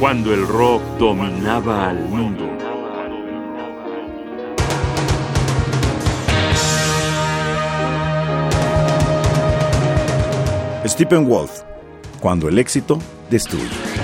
cuando el rock dominaba al mundo. Stephen Wolf, cuando el éxito destruye.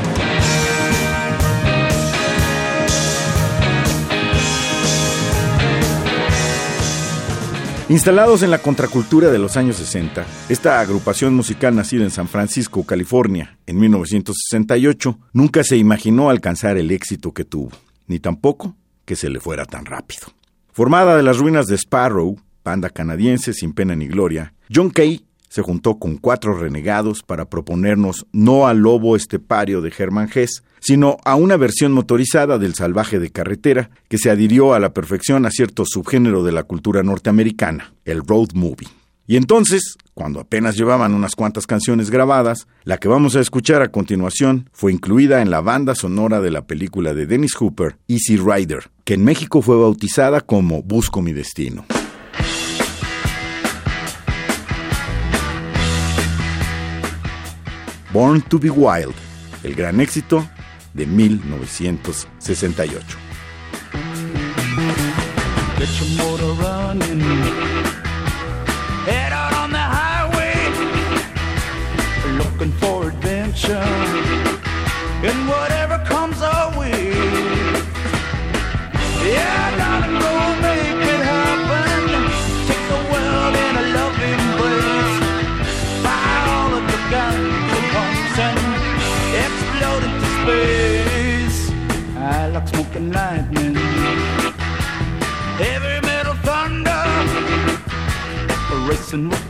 Instalados en la contracultura de los años 60, esta agrupación musical nacida en San Francisco, California, en 1968, nunca se imaginó alcanzar el éxito que tuvo, ni tampoco que se le fuera tan rápido. Formada de las ruinas de Sparrow, banda canadiense sin pena ni gloria, John Kay se juntó con cuatro renegados para proponernos no al lobo estepario de Hermann Hesse, sino a una versión motorizada del salvaje de carretera que se adhirió a la perfección a cierto subgénero de la cultura norteamericana, el road movie. Y entonces, cuando apenas llevaban unas cuantas canciones grabadas, la que vamos a escuchar a continuación fue incluida en la banda sonora de la película de Dennis Hooper, Easy Rider, que en México fue bautizada como Busco mi destino. Born to be Wild, el gran éxito de 1968. Get your motor running. Head out on the highway, looking for adventure. and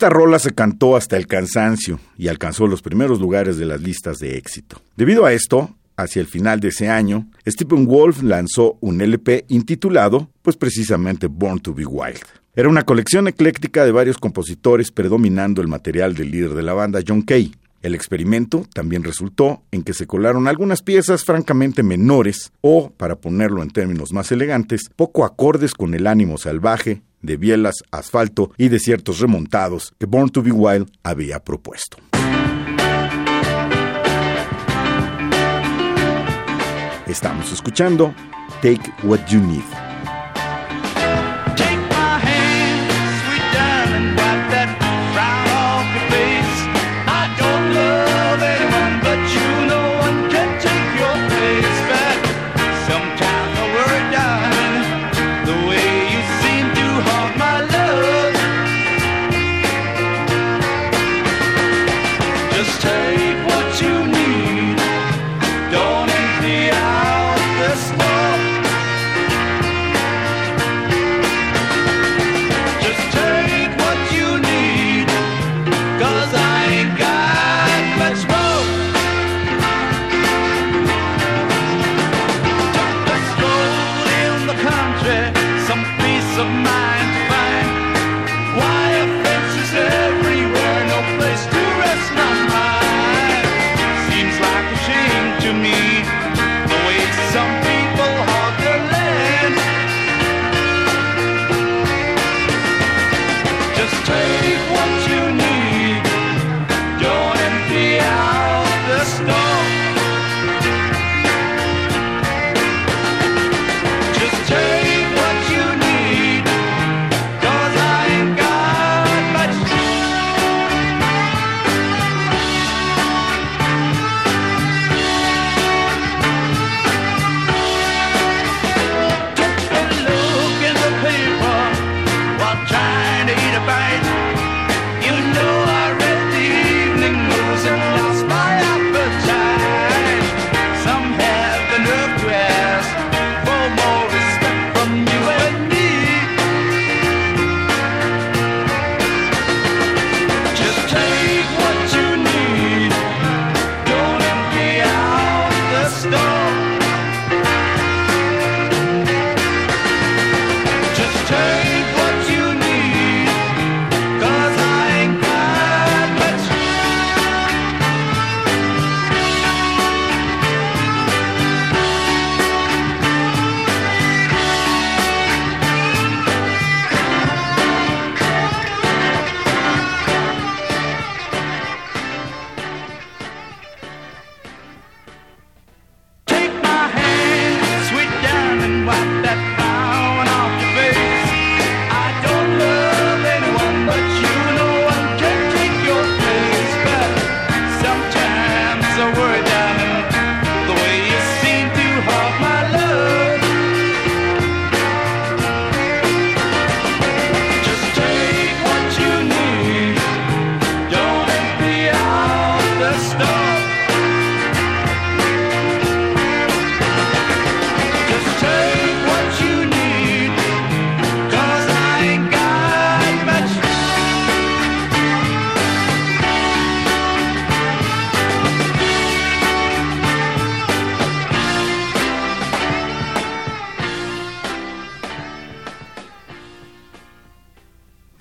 Esta rola se cantó hasta el cansancio y alcanzó los primeros lugares de las listas de éxito. Debido a esto, hacia el final de ese año, Stephen Wolf lanzó un LP intitulado, pues precisamente Born to be Wild. Era una colección ecléctica de varios compositores predominando el material del líder de la banda, John Kay. El experimento también resultó en que se colaron algunas piezas francamente menores o, para ponerlo en términos más elegantes, poco acordes con el ánimo salvaje de bielas, asfalto y desiertos remontados que Born to Be Wild había propuesto. Estamos escuchando Take What You Need.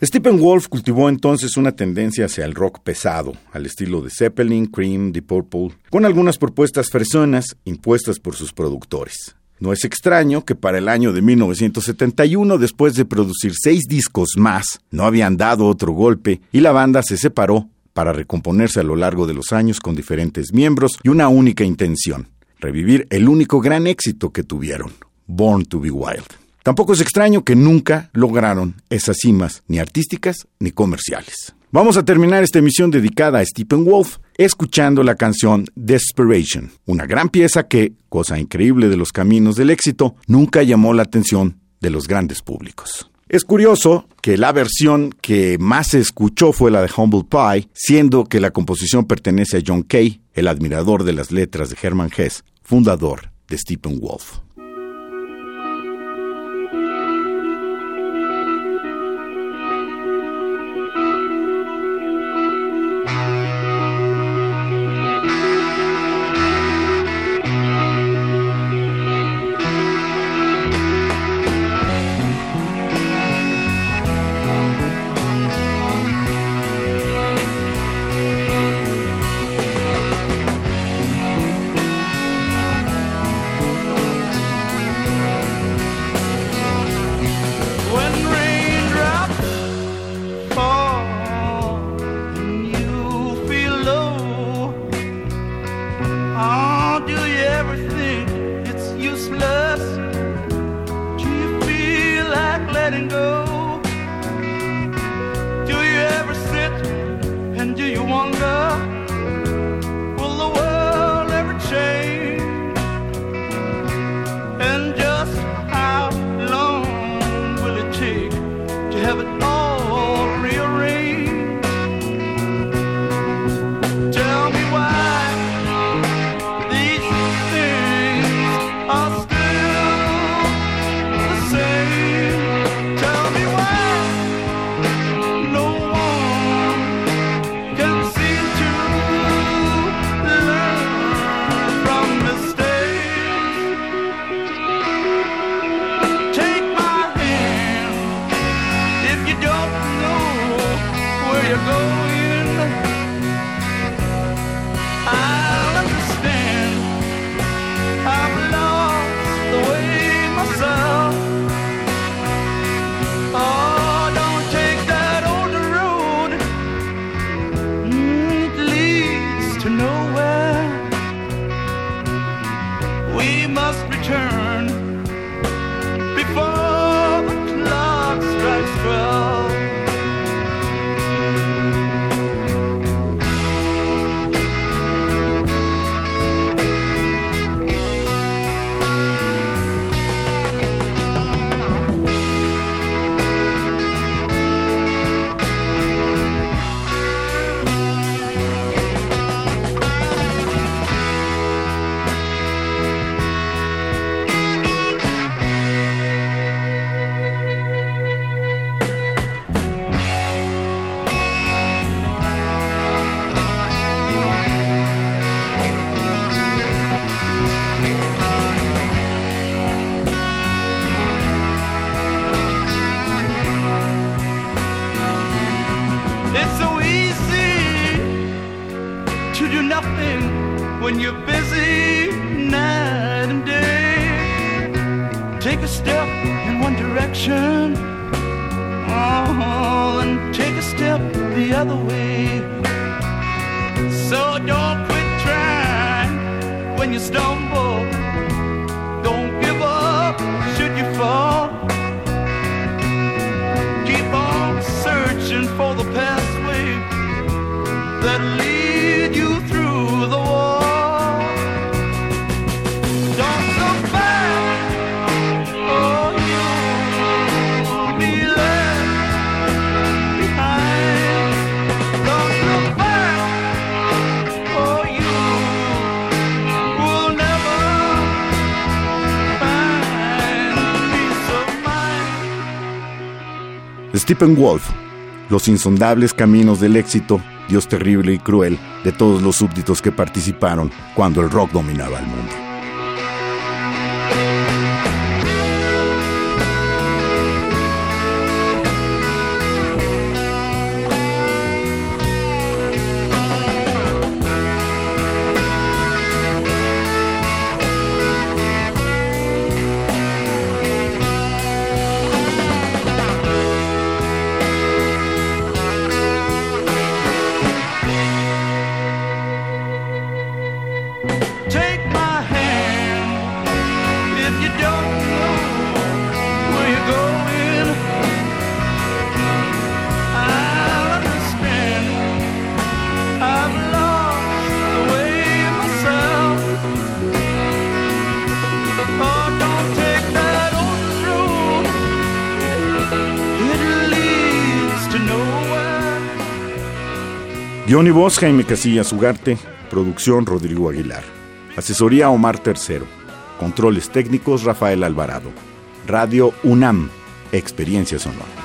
Wolf cultivó entonces una tendencia hacia el rock pesado, al estilo de Zeppelin, Cream, Deep Purple, con algunas propuestas fresonas impuestas por sus productores. No es extraño que para el año de 1971, después de producir seis discos más, no habían dado otro golpe y la banda se separó para recomponerse a lo largo de los años con diferentes miembros y una única intención, revivir el único gran éxito que tuvieron, Born to Be Wild. Tampoco es extraño que nunca lograron esas cimas, ni artísticas ni comerciales. Vamos a terminar esta emisión dedicada a Stephen Wolf escuchando la canción Desperation, una gran pieza que, cosa increíble de los caminos del éxito, nunca llamó la atención de los grandes públicos. Es curioso que la versión que más se escuchó fue la de Humble Pie, siendo que la composición pertenece a John Kay, el admirador de las letras de Hermann Hesse, fundador de Stephen Wolf. When you're busy night and day. Take a step in one direction, oh, and take a step the other way. So don't quit trying when you stumble. Stephen Wolf, Los insondables caminos del éxito, Dios terrible y cruel de todos los súbditos que participaron cuando el rock dominaba el mundo. Guión y voz Jaime Casillas Ugarte, producción Rodrigo Aguilar. Asesoría Omar Tercero. Controles técnicos Rafael Alvarado. Radio UNAM, Experiencia Sonora.